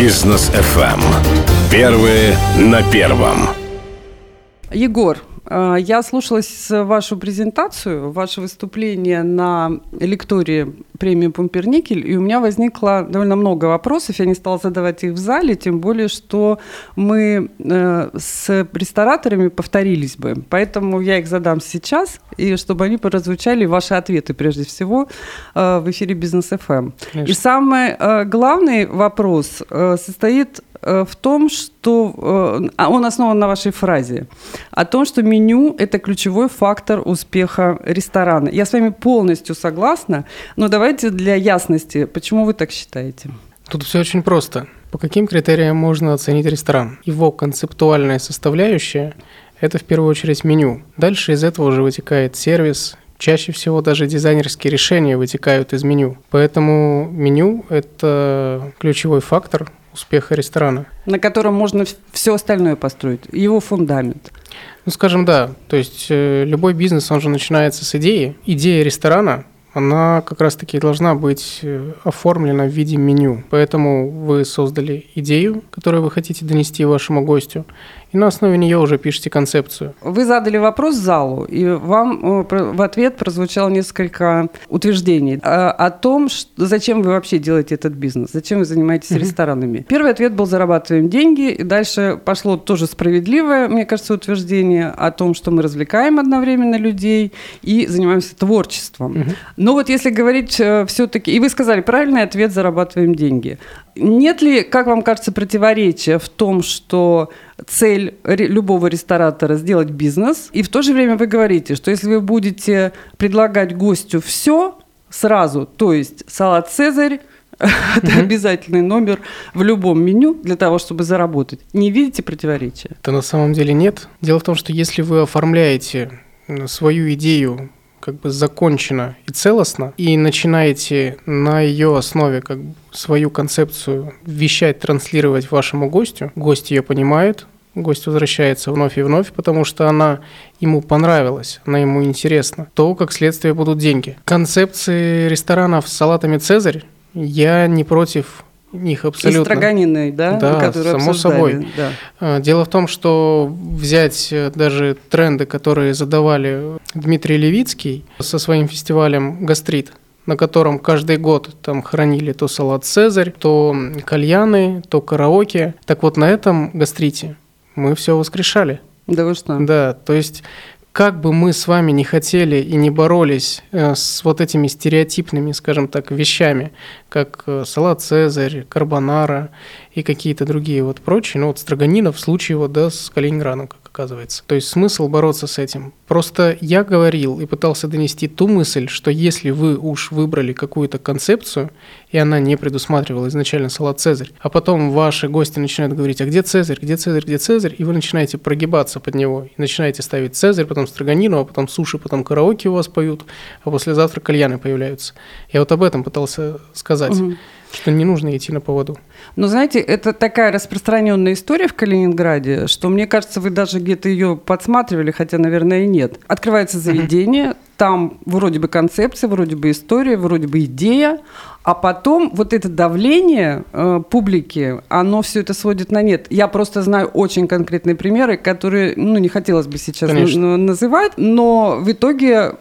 Бизнес FM. Первые на первом. Егор, э, я слушалась вашу презентацию, ваше выступление на лектории премии Пумперникель, и у меня возникло довольно много вопросов. Я не стала задавать их в зале, тем более, что мы э, с рестораторами повторились бы. Поэтому я их задам сейчас, и чтобы они прозвучали, ваши ответы прежде всего, э, в эфире Бизнес ФМ. И самый главный вопрос состоит Э, в том, что э, а он основан на вашей фразе о том, что меню – это ключевой фактор успеха ресторана. Я с вами полностью согласна, но давайте для ясности, почему вы так считаете? Тут все очень просто. По каким критериям можно оценить ресторан? Его концептуальная составляющая – это в первую очередь меню. Дальше из этого уже вытекает сервис, Чаще всего даже дизайнерские решения вытекают из меню. Поэтому меню – это ключевой фактор успеха ресторана. На котором можно все остальное построить, его фундамент. Ну, скажем, да. То есть э, любой бизнес, он же начинается с идеи. Идея ресторана, она как раз-таки должна быть э, оформлена в виде меню. Поэтому вы создали идею, которую вы хотите донести вашему гостю, и на основе нее уже пишете концепцию. Вы задали вопрос залу, и вам э, в ответ прозвучало несколько утверждений э, о том, зачем вы вообще делаете этот бизнес, зачем вы занимаетесь mm ресторанами. Первый ответ был «зарабатываем деньги», и дальше пошло тоже справедливое, мне кажется, утверждение о том, что мы развлекаем одновременно людей и занимаемся творчеством. mm Но вот если говорить э, все-таки, и вы сказали правильный ответ «зарабатываем деньги». Нет ли, как вам кажется, противоречия в том, что цель любого ресторатора сделать бизнес, и в то же время вы говорите, что если вы будете предлагать гостю все сразу, то есть салат Цезарь, это обязательный номер в любом меню для того, чтобы заработать. Не видите противоречия? Это на самом деле нет. Дело в том, что если вы оформляете свою идею как бы закончена и целостно, и начинаете на ее основе как бы свою концепцию вещать, транслировать вашему гостю, гость ее понимает, гость возвращается вновь и вновь, потому что она ему понравилась, она ему интересна, то, как следствие, будут деньги. Концепции ресторанов с салатами «Цезарь» я не против них абсолютно. И строганиной, да? Да, само собой. Да. А, дело в том, что взять э, даже тренды, которые задавали Дмитрий Левицкий со своим фестивалем «Гастрит», на котором каждый год там хранили то салат «Цезарь», то кальяны, то караоке. Так вот, на этом гастрите мы все воскрешали. Да вы что? Да, то есть как бы мы с вами не хотели и не боролись э, с вот этими стереотипными, скажем так, вещами, как э, салат Цезарь, карбонара и какие-то другие вот прочие, ну вот строганина в случае вот, да, с Калининградом, оказывается. То есть смысл бороться с этим. Просто я говорил и пытался донести ту мысль, что если вы уж выбрали какую-то концепцию, и она не предусматривала изначально салат Цезарь, а потом ваши гости начинают говорить, а где Цезарь, где Цезарь, где Цезарь, и вы начинаете прогибаться под него, и начинаете ставить Цезарь, потом строганину, а потом суши, потом караоке у вас поют, а послезавтра кальяны появляются. Я вот об этом пытался сказать. Угу. Что не нужно идти на поводу. Ну, знаете, это такая распространенная история в Калининграде, что мне кажется, вы даже где-то ее подсматривали, хотя, наверное, и нет. Открывается заведение, там вроде бы концепция, вроде бы история, вроде бы идея, а потом вот это давление э, публики, оно все это сводит на нет. Я просто знаю очень конкретные примеры, которые, ну, не хотелось бы сейчас называть, но в итоге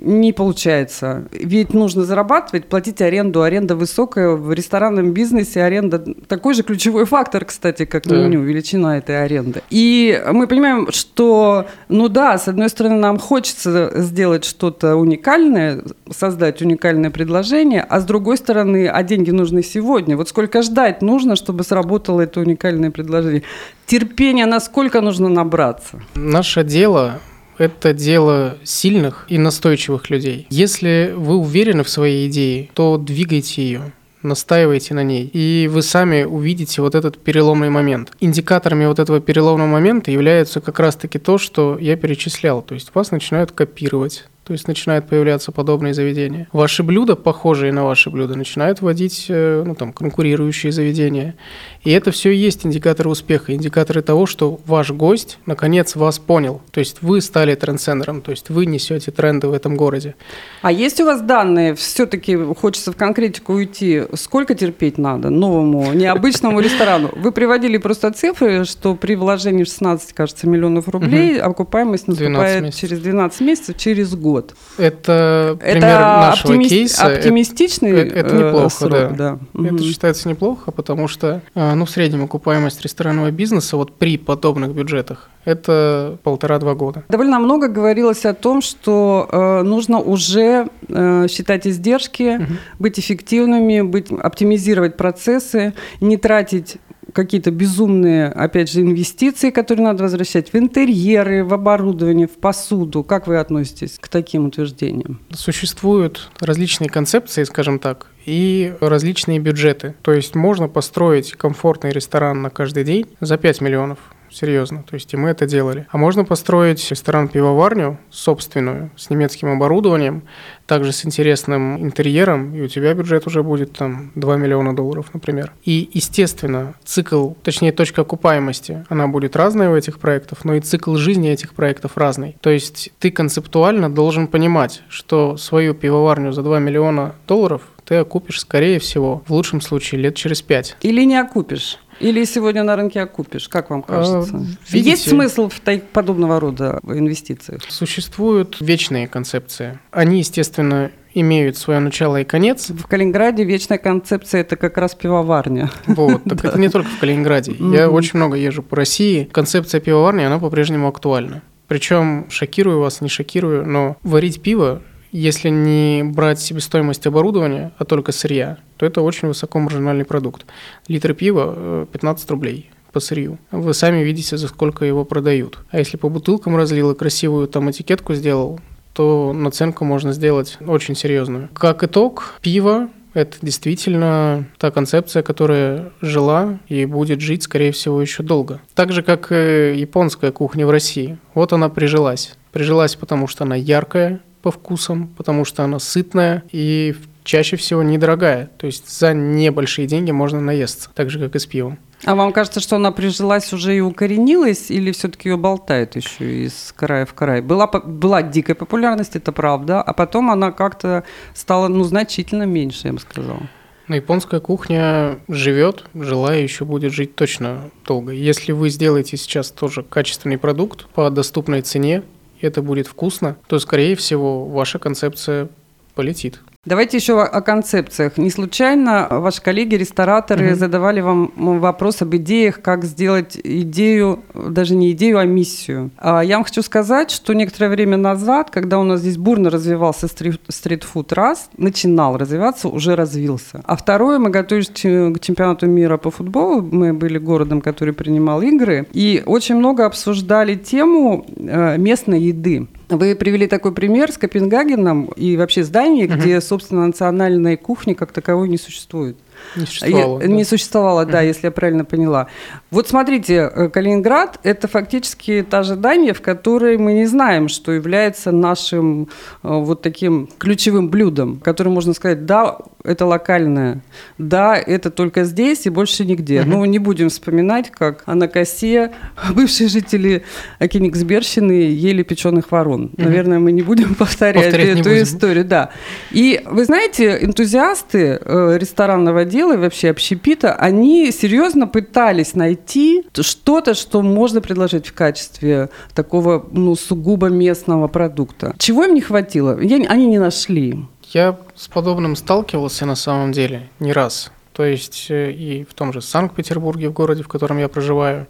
не получается. Ведь нужно зарабатывать, платить аренду. Аренда высокая. В ресторанном бизнесе аренда такой же ключевой фактор, кстати, как да. меню, величина этой аренды. И мы понимаем, что, ну да, с одной стороны, нам хочется сделать что-то уникальное, создать уникальное предложение, а с другой стороны, а деньги нужны сегодня. Вот сколько ждать нужно, чтобы сработало это уникальное предложение? Терпения насколько нужно набраться? Наше дело это дело сильных и настойчивых людей. Если вы уверены в своей идее, то двигайте ее настаивайте на ней, и вы сами увидите вот этот переломный момент. Индикаторами вот этого переломного момента являются как раз-таки то, что я перечислял. То есть вас начинают копировать, то есть начинают появляться подобные заведения. Ваши блюда, похожие на ваши блюда, начинают вводить э, ну, там, конкурирующие заведения. И это все и есть индикаторы успеха, индикаторы того, что ваш гость наконец вас понял. То есть вы стали трендсендером, то есть вы несете тренды в этом городе. А есть у вас данные, все-таки хочется в конкретику уйти, сколько терпеть надо новому, необычному ресторану? Вы приводили просто цифры, что при вложении в 16, кажется, миллионов рублей окупаемость наступает через 12 месяцев, через год. Это пример это нашего кейса. Оптимистичный это, это неплохо, срок, да. да. Это угу. считается неплохо, потому что, э, ну, в среднем окупаемость ресторанного бизнеса вот при подобных бюджетах это полтора-два года. Довольно много говорилось о том, что э, нужно уже э, считать издержки, угу. быть эффективными, быть, оптимизировать процессы, не тратить какие-то безумные, опять же, инвестиции, которые надо возвращать в интерьеры, в оборудование, в посуду. Как вы относитесь к таким утверждениям? Существуют различные концепции, скажем так, и различные бюджеты. То есть можно построить комфортный ресторан на каждый день за 5 миллионов серьезно. То есть и мы это делали. А можно построить ресторан-пивоварню собственную, с немецким оборудованием, также с интересным интерьером, и у тебя бюджет уже будет там 2 миллиона долларов, например. И, естественно, цикл, точнее, точка окупаемости, она будет разная у этих проектов, но и цикл жизни этих проектов разный. То есть ты концептуально должен понимать, что свою пивоварню за 2 миллиона долларов ты окупишь, скорее всего, в лучшем случае, лет через пять. Или не окупишь. Или сегодня на рынке окупишь, как вам кажется? А, видите, Есть смысл в подобного рода инвестициях? Существуют вечные концепции. Они, естественно, имеют свое начало и конец. В Калининграде вечная концепция – это как раз пивоварня. Вот, так это не только в Калининграде. Я очень много езжу по России. Концепция пивоварни, она по-прежнему актуальна. Причем, шокирую вас, не шокирую, но варить пиво если не брать себестоимость оборудования, а только сырья, то это очень высокомаржинальный продукт. Литр пива 15 э, рублей по сырью. Вы сами видите, за сколько его продают. А если по бутылкам разлил и красивую там этикетку сделал, то наценку можно сделать очень серьезную. Как итог, пиво это действительно та концепция, которая жила и будет жить, скорее всего, еще долго. Так же, как и японская кухня в России. Вот она прижилась. Прижилась, потому что она яркая, по вкусам, потому что она сытная и чаще всего недорогая. То есть за небольшие деньги можно наесться, так же, как и с пивом. А вам кажется, что она прижилась уже и укоренилась, или все-таки ее болтает еще из края в край? Была, была дикая популярность, это правда, а потом она как-то стала ну, значительно меньше, я бы сказала. Но японская кухня живет, жила и еще будет жить точно долго. Если вы сделаете сейчас тоже качественный продукт по доступной цене, это будет вкусно, то, скорее всего, ваша концепция полетит. Давайте еще о концепциях. Не случайно ваши коллеги, рестораторы, угу. задавали вам вопрос об идеях, как сделать идею, даже не идею, а миссию. А я вам хочу сказать, что некоторое время назад, когда у нас здесь бурно развивался стритфуд, раз, начинал развиваться, уже развился. А второе, мы готовились к чемпионату мира по футболу, мы были городом, который принимал игры, и очень много обсуждали тему э, местной еды. Вы привели такой пример с Копенгагеном и вообще здание, угу. где, собственно, национальной кухни как таковой не существует. Не существовало. Я, да. Не существовало, да, если я правильно поняла. Вот смотрите, э, Калининград – это фактически та же Дания, в которой мы не знаем, что является нашим э, вот таким ключевым блюдом, которое можно сказать, да, это локальное, да, это только здесь и больше нигде. Угу. Ну, не будем вспоминать, как на косе бывшие жители Кенигсберщины ели печеных ворон. Угу. Наверное, мы не будем повторять, повторять эту историю, да. И вы знаете, энтузиасты э, ресторанного дела и вообще общепита, они серьезно пытались найти что-то, что можно предложить в качестве такого ну, сугубо местного продукта. Чего им не хватило? Я, они не нашли. Я с подобным сталкивался на самом деле не раз. То есть э, и в том же Санкт-Петербурге, в городе, в котором я проживаю,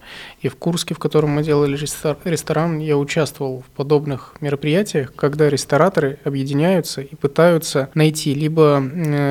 и в Курске, в котором мы делали ресторан, я участвовал в подобных мероприятиях, когда рестораторы объединяются и пытаются найти либо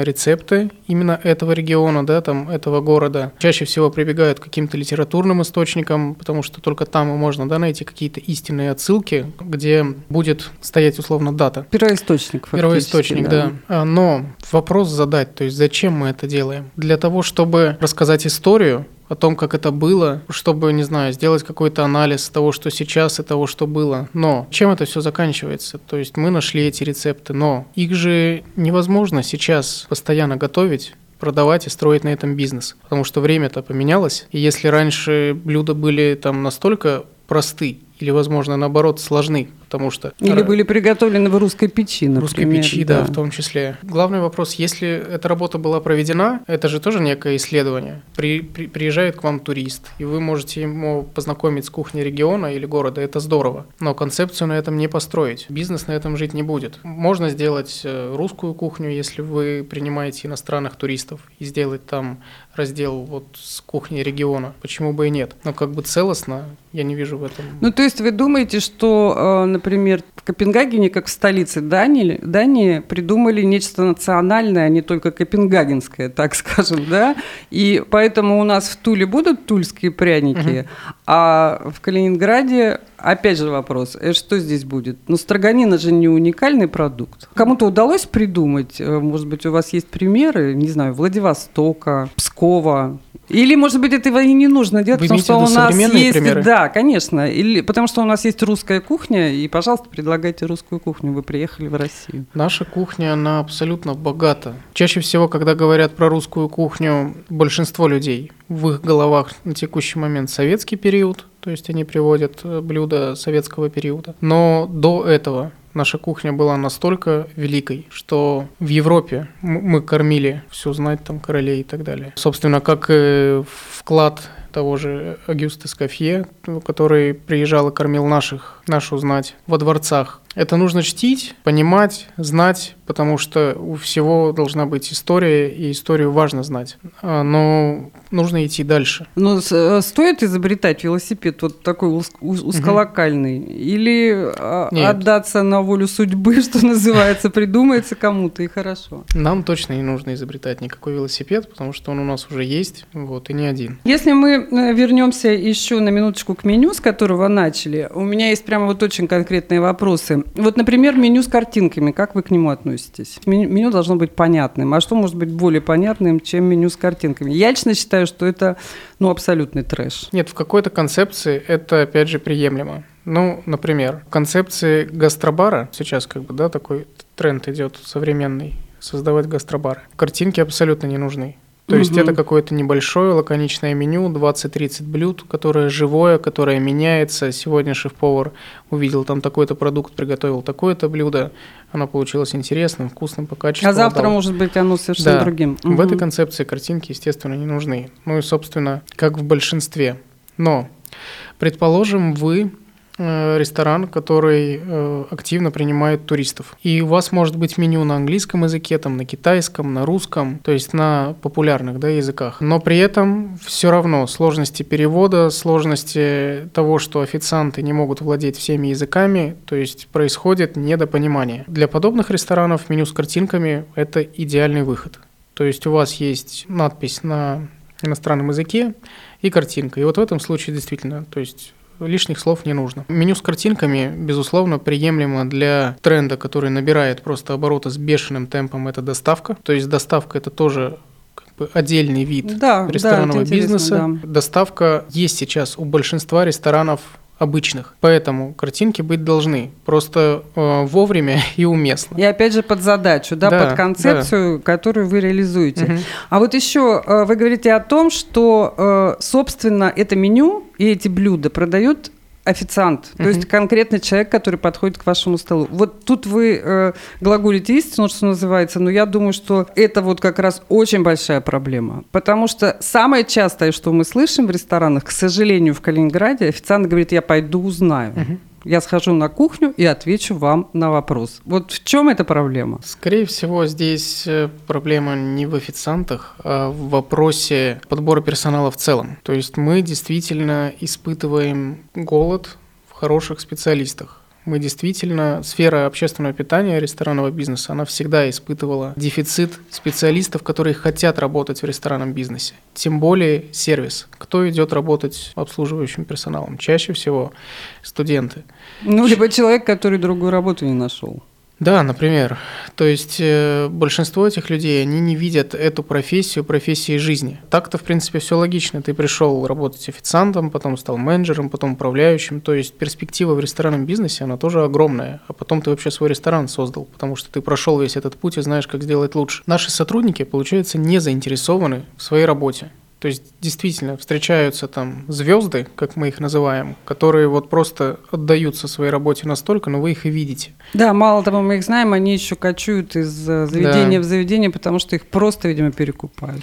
рецепты именно этого региона, да, там, этого города. Чаще всего прибегают к каким-то литературным источникам, потому что только там можно, да, найти какие-то истинные отсылки, где будет стоять условно дата. Первоисточник, Первоисточник, да. да. А, но вопрос задать, то есть зачем мы это делаем? для того, чтобы рассказать историю, о том, как это было, чтобы, не знаю, сделать какой-то анализ того, что сейчас и того, что было. Но чем это все заканчивается? То есть мы нашли эти рецепты, но их же невозможно сейчас постоянно готовить продавать и строить на этом бизнес. Потому что время-то поменялось. И если раньше блюда были там настолько просты, или, возможно, наоборот, сложны, потому что... Или были приготовлены в русской печи, например. Русской печи, да. да, в том числе. Главный вопрос, если эта работа была проведена, это же тоже некое исследование. При, при, приезжает к вам турист, и вы можете ему познакомить с кухней региона или города, это здорово. Но концепцию на этом не построить. Бизнес на этом жить не будет. Можно сделать э, русскую кухню, если вы принимаете иностранных туристов, и сделать там раздел вот с кухней региона. Почему бы и нет? Но как бы целостно я не вижу в этом. Ну, то есть вы думаете, что, э, например, в Копенгагене, как в столице Дании, Дании придумали нечто национальное, а не только копенгагенское, так скажем, да? И поэтому у нас в Туле будут тульские пряники, угу. а в Калининграде Опять же вопрос, э, что здесь будет? Ну, строганина же не уникальный продукт. Кому-то удалось придумать, э, может быть, у вас есть примеры, не знаю, Владивостока, Пскова, или, может быть, этого и не нужно делать, Вы потому что у нас есть... Примеры? Да, конечно. Или, потому что у нас есть русская кухня, и, пожалуйста, предлагайте русскую кухню. Вы приехали в Россию. Наша кухня, она абсолютно богата. Чаще всего, когда говорят про русскую кухню, большинство людей в их головах на текущий момент советский период, то есть они приводят э, блюда советского периода. Но до этого наша кухня была настолько великой, что в Европе мы кормили всю знать там королей и так далее. Собственно, как вклад того же Агюста Скафье, который приезжал и кормил наших, нашу знать во дворцах. Это нужно чтить, понимать, знать, потому что у всего должна быть история, и историю важно знать. А, но нужно идти дальше. Но э, стоит изобретать велосипед вот такой узколокальный? Угу. Или а, Нет. отдаться на волю судьбы, что называется, придумается кому-то и хорошо? Нам точно не нужно изобретать никакой велосипед, потому что он у нас уже есть, вот, и не один. Если мы э, вернемся еще на минуточку к меню, с которого начали, у меня есть прямо вот очень конкретные вопросы. Вот, например, меню с картинками, как вы к нему относитесь? Меню должно быть понятным. А что может быть более понятным, чем меню с картинками? Я лично считаю, что это ну, абсолютный трэш. Нет, в какой-то концепции это, опять же, приемлемо. Ну, например, в концепции гастробара, сейчас как бы, да, такой тренд идет современный, создавать гастробары. Картинки абсолютно не нужны. То есть это какое-то небольшое лаконичное меню, 20-30 блюд, которое живое, которое меняется. Сегодня шеф-повар увидел там такой-то продукт, приготовил такое-то блюдо. Оно получилось интересным, вкусным по качеству. А завтра, отдал. может быть, оно совершенно да. другим. Угу. В этой концепции картинки, естественно, не нужны. Ну и, собственно, как в большинстве. Но, предположим, вы ресторан, который э, активно принимает туристов. И у вас может быть меню на английском языке, там, на китайском, на русском, то есть на популярных да, языках. Но при этом все равно сложности перевода, сложности того, что официанты не могут владеть всеми языками, то есть происходит недопонимание. Для подобных ресторанов меню с картинками – это идеальный выход. То есть у вас есть надпись на иностранном языке и картинка. И вот в этом случае действительно, то есть лишних слов не нужно. Меню с картинками, безусловно, приемлемо для тренда, который набирает просто обороты с бешеным темпом, это доставка. То есть доставка это тоже отдельный вид да, ресторанного да, бизнеса. Да. Доставка есть сейчас у большинства ресторанов обычных. Поэтому картинки быть должны просто э, вовремя и уместно. И опять же под задачу, да, да под концепцию, да. которую вы реализуете. Угу. А вот еще э, вы говорите о том, что, э, собственно, это меню и эти блюда продают официант, то uh-huh. есть конкретный человек, который подходит к вашему столу. Вот тут вы э, глаголите истину, что называется, но я думаю, что это вот как раз очень большая проблема, потому что самое частое, что мы слышим в ресторанах, к сожалению, в Калининграде, официант говорит, я пойду узнаю. Uh-huh я схожу на кухню и отвечу вам на вопрос. Вот в чем эта проблема? Скорее всего, здесь э, проблема не в официантах, а в вопросе подбора персонала в целом. То есть мы действительно испытываем голод в хороших специалистах мы действительно, сфера общественного питания, ресторанного бизнеса, она всегда испытывала дефицит специалистов, которые хотят работать в ресторанном бизнесе. Тем более сервис. Кто идет работать обслуживающим персоналом? Чаще всего студенты. Ну, либо человек, который другую работу не нашел. Да, например. То есть э, большинство этих людей, они не видят эту профессию профессией жизни. Так-то, в принципе, все логично. Ты пришел работать официантом, потом стал менеджером, потом управляющим. То есть перспектива в ресторанном бизнесе, она тоже огромная. А потом ты вообще свой ресторан создал, потому что ты прошел весь этот путь и знаешь, как сделать лучше. Наши сотрудники, получается, не заинтересованы в своей работе. То есть действительно встречаются там звезды, как мы их называем, которые вот просто отдаются своей работе настолько, но вы их и видите. Да, мало того, мы их знаем, они еще кочуют из э, заведения да. в заведение, потому что их просто, видимо, перекупают.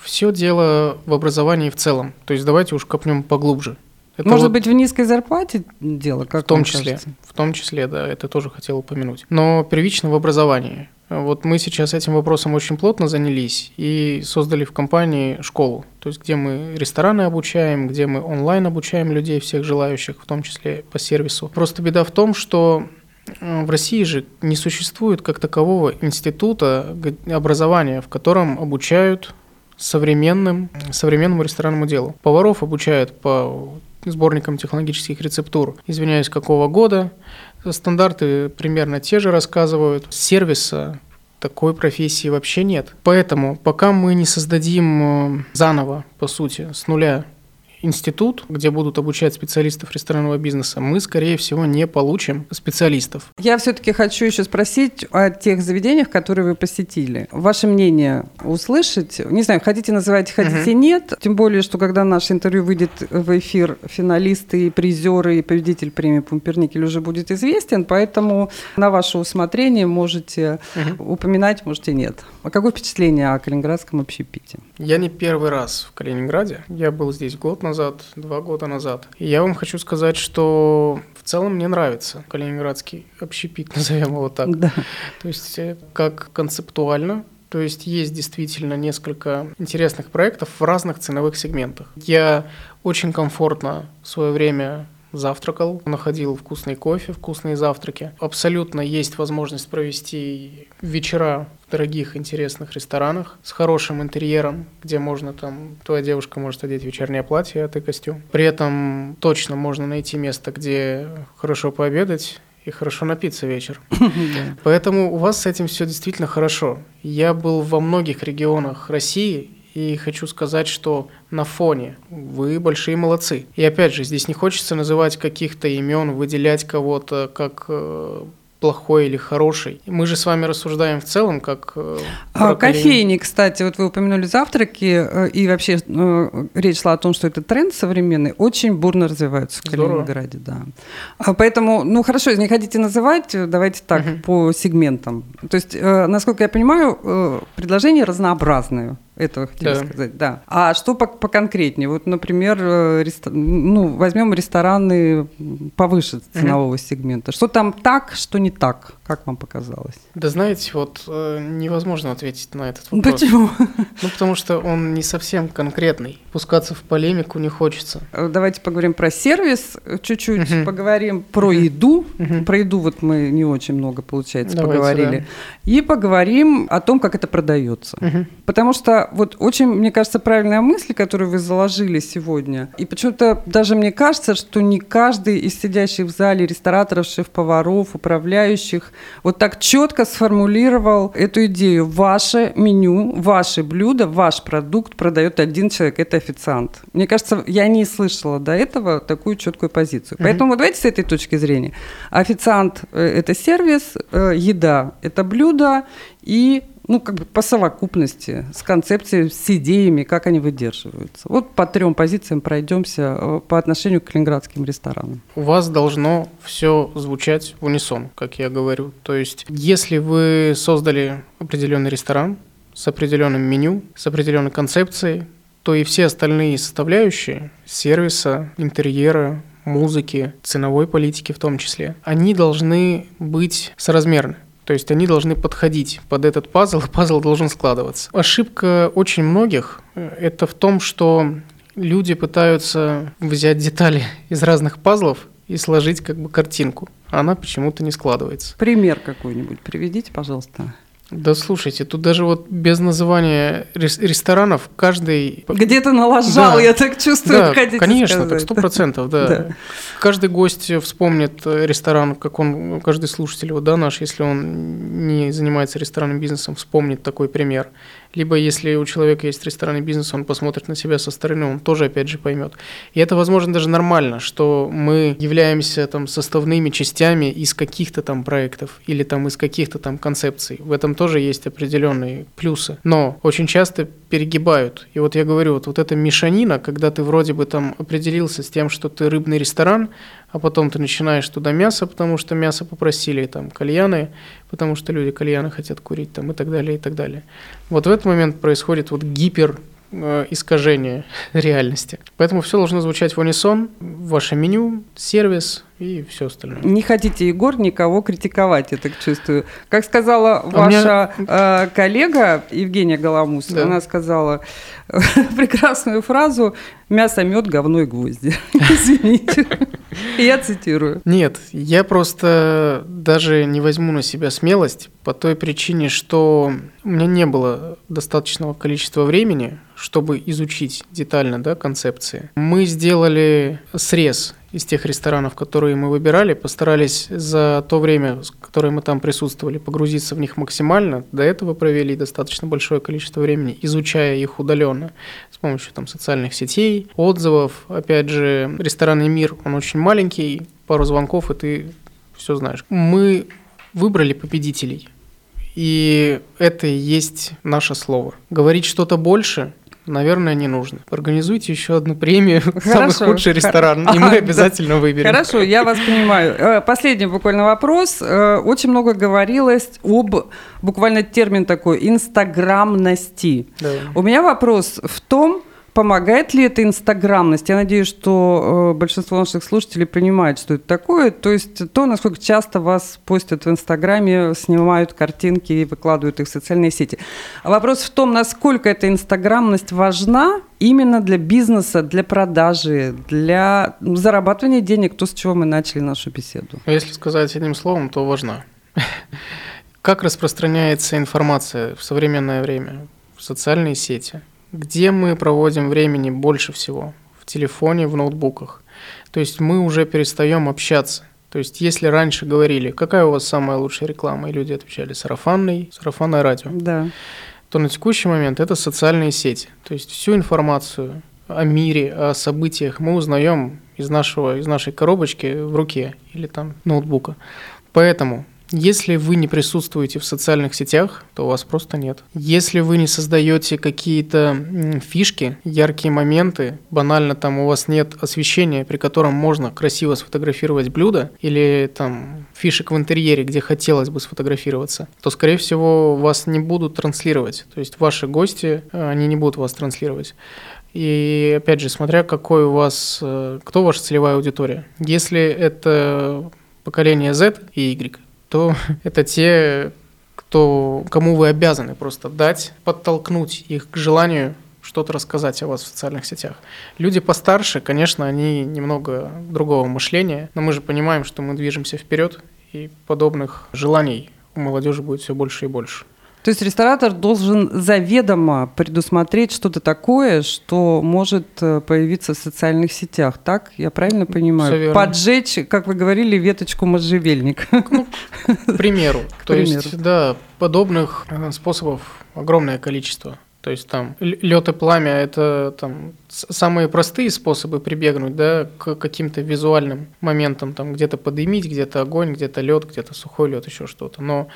Все дело в образовании в целом. То есть давайте уж копнем поглубже. Это Может вот быть, в низкой зарплате дело, как В том числе, кажется? в том числе, да, это тоже хотел упомянуть. Но первично в образовании. Вот мы сейчас этим вопросом очень плотно занялись и создали в компании школу, то есть где мы рестораны обучаем, где мы онлайн обучаем людей, всех желающих, в том числе по сервису. Просто беда в том, что э, в России же не существует как такового института образования, в котором обучают современным, современному ресторанному делу. Поваров обучают по сборникам технологических рецептур, извиняюсь, какого года, Стандарты примерно те же рассказывают. Сервиса такой профессии вообще нет. Поэтому пока мы не создадим э, заново, по сути, с нуля институт, где будут обучать специалистов ресторанного бизнеса, мы, скорее всего, не получим специалистов. Я все-таки хочу еще спросить о тех заведениях, которые вы посетили. Ваше мнение услышать? Не знаю, хотите называть, хотите угу. нет. Тем более, что когда наше интервью выйдет в эфир, финалисты, и призеры и победитель премии Пумперникель уже будет известен, поэтому на ваше усмотрение можете угу. упоминать, можете нет. А какое впечатление о Калининградском общепите? Я не первый раз в Калининграде. Я был здесь год назад назад, два года назад. И я вам хочу сказать, что в целом мне нравится калининградский общепит, назовем его так. Да. То есть э, как концептуально, то есть есть действительно несколько интересных проектов в разных ценовых сегментах. Я очень комфортно в свое время завтракал, находил вкусный кофе, вкусные завтраки. Абсолютно есть возможность провести вечера дорогих, интересных ресторанах с хорошим интерьером, где можно там, твоя девушка может одеть вечернее платье, а ты костюм. При этом точно можно найти место, где хорошо пообедать, и хорошо напиться вечер. Поэтому у вас с этим все действительно хорошо. Я был во многих регионах России и хочу сказать, что на фоне вы большие молодцы. И опять же, здесь не хочется называть каких-то имен, выделять кого-то как э, плохой или хороший. Мы же с вами рассуждаем в целом, как... Э, а, кофейни, кстати, вот вы упомянули завтраки, э, и вообще э, речь шла о том, что это тренд современный, очень бурно развивается в Здорово. Калининграде, да. А, поэтому, ну хорошо, не хотите называть, давайте так, угу. по сегментам. То есть, насколько я понимаю, предложения разнообразные этого хотели да. сказать, да. А что по поконкретнее? Вот, например, реста... ну, возьмем рестораны повыше ценового угу. сегмента. Что там так, что не так? Как вам показалось? Да знаете, вот э, невозможно ответить на этот вопрос. Почему? Ну, потому что он не совсем конкретный. Пускаться в полемику не хочется. Э, давайте поговорим про сервис, э, чуть-чуть угу. поговорим про еду. Угу. Про еду вот мы не очень много, получается, Давайте, поговорили. Да. И поговорим о том, как это продается. Угу. Потому что вот очень, мне кажется, правильная мысль, которую вы заложили сегодня. И почему-то даже мне кажется, что не каждый из сидящих в зале рестораторов, шеф-поваров, управляющих вот так четко сформулировал эту идею. Ваше меню, ваше блюдо, ваш продукт продает один человек, это официант. Мне кажется, я не слышала до этого такую четкую позицию. Mm-hmm. Поэтому вот давайте с этой точки зрения. Официант э, – это сервис, э, еда – это блюдо, и ну, как бы по совокупности, с концепцией, с идеями, как они выдерживаются. Вот по трем позициям пройдемся э, по отношению к калининградским ресторанам. У вас должно все звучать в унисон, как я говорю. То есть, если вы создали определенный ресторан с определенным меню, с определенной концепцией, то и все остальные составляющие сервиса, интерьера, музыки, ценовой политики в том числе, они должны быть соразмерны. То есть они должны подходить под этот пазл, пазл должен складываться. Ошибка очень многих э, – это в том, что люди пытаются взять детали из разных пазлов и сложить как бы картинку. А она почему-то не складывается. Пример какой-нибудь приведите, пожалуйста. Да слушайте, тут даже вот без называния рес- ресторанов каждый... Где-то налажал, Да. я так чувствую, Да, хотите конечно, сказать. так сто процентов, да. Да. Каждый гость вспомнит э, ресторан, как он, каждый слушатель, вот, да, наш, если он не занимается ресторанным бизнесом, вспомнит такой пример. Либо если у человека есть ресторанный бизнес, он посмотрит на себя со стороны, он тоже опять же поймет. И это, возможно, даже нормально, что мы являемся там составными частями из каких-то там проектов или там из каких-то там концепций. В этом тоже есть определенные плюсы. Но очень часто перегибают. И вот я говорю, вот, вот эта мешанина, когда ты вроде бы там определился с тем, что ты рыбный ресторан, а потом ты начинаешь туда мясо, потому что мясо попросили, там кальяны, потому что люди кальяны хотят курить, там и так далее, и так далее. Вот в этот момент происходит вот гипер э, искажение реальности. Поэтому все должно звучать в унисон, ваше меню, сервис и все остальное. Не хотите, Егор, никого критиковать, я так чувствую. Как сказала меня- ваша э, коллега Евгения Голомус, Да. она сказала прекрасную фразу «мясо, мед, говно и гвозди». Извините. Я цитирую. Нет, я просто даже не возьму на себя смелость по той причине, что у меня не было достаточного количества времени, чтобы изучить детально да, концепции. Мы сделали срез из тех ресторанов, которые мы выбирали, постарались за то время, которое мы там присутствовали, погрузиться в них максимально. До этого провели достаточно большое количество времени, изучая их удаленно с помощью там, социальных сетей, отзывов. Опять же, ресторанный мир, он очень маленький, пару звонков, и ты все знаешь. Мы выбрали победителей. И это и есть наше слово. Говорить что-то больше, наверное, не нужно. Организуйте еще одну премию «Самый Хорошо. худший ресторан», и мы обязательно выберем. Хорошо, я вас понимаю. Э, Последний буквально вопрос. Э, Очень много говорилось об, буквально термин такой, инстаграмности. Да. У меня вопрос в том, помогает ли эта инстаграмность? Я надеюсь, что э, большинство наших слушателей понимает, что это такое. То есть то, насколько часто вас постят в инстаграме, снимают картинки и выкладывают их в социальные сети. Вопрос в том, насколько эта инстаграмность важна именно для бизнеса, для продажи, для зарабатывания денег, то, с чего мы начали нашу беседу. А Если сказать одним словом, то важна. Как распространяется информация в современное время в социальные сети? Где мы проводим времени больше всего? В телефоне, в ноутбуках. То есть мы уже перестаем общаться. То есть если раньше говорили, какая у вас самая лучшая реклама, и люди отвечали сарафанный, сарафанное радио, Да. то на текущий момент это социальные сети. То есть всю информацию о мире, о событиях мы узнаем из, нашего, из нашей коробочки в руке или там ноутбука. Поэтому, если вы не присутствуете в социальных сетях, то вас просто нет. Если вы не создаете какие-то фишки, яркие моменты, банально там у вас нет освещения, при котором можно красиво сфотографировать блюдо, или там фишек в интерьере, где хотелось бы сфотографироваться, то, скорее всего, вас не будут транслировать. То есть ваши гости, э, они не будут вас транслировать. И опять же, смотря какой у вас, э, кто ваша целевая аудитория. Если это поколение Z и Y, то это те, кто, кому вы обязаны просто дать, подтолкнуть их к желанию что-то рассказать о вас в социальных сетях. Люди постарше, конечно, они немного другого мышления, но мы же понимаем, что мы движемся вперед, и подобных желаний у молодежи будет все больше и больше. То есть ресторатор должен заведомо предусмотреть что-то такое, что может э, появиться в социальных сетях, так? Я правильно понимаю? Поджечь, как вы говорили, веточку можжевельника. К примеру. То примеру. есть, да, подобных э, способов огромное количество. То есть там лед и пламя это там самые простые способы прибегнуть, да, к каким-то визуальным моментам, там где-то подымить, где-то огонь, где-то лед, где-то сухой лед, еще что-то. Но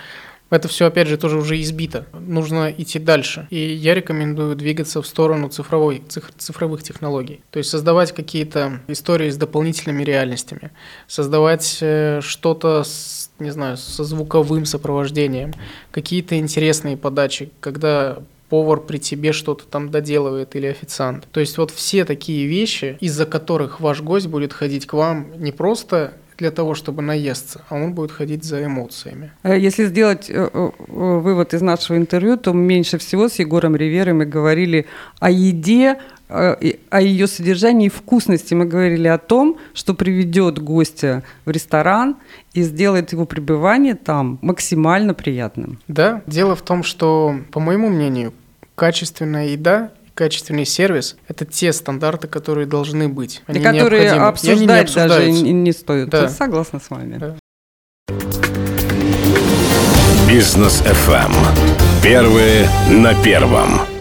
это все, опять же, тоже уже избито. Нужно идти дальше. И я рекомендую двигаться в сторону цифровой, циф- цифровых технологий. То есть создавать какие-то истории с дополнительными реальностями. Создавать э, что-то, с, не знаю, со звуковым сопровождением. Какие-то интересные подачи, когда повар при тебе что-то там доделывает или официант. То есть вот все такие вещи, из-за которых ваш гость будет ходить к вам не просто для того, чтобы наесться, а он будет ходить за эмоциями. Э, если сделать э, э, вывод из нашего интервью, то меньше всего с Егором Риверой мы говорили о еде, о ее содержании и вкусности. Мы говорили о том, что приведет гостя в ресторан и сделает его пребывание там максимально приятным. Да, дело в том, что, по моему мнению, качественная еда качественный сервис – это те стандарты, которые должны быть. Они и которые обсуждать даже не, не стоит. Да. Согласна с вами. Да. Бизнес FM. Первые на первом.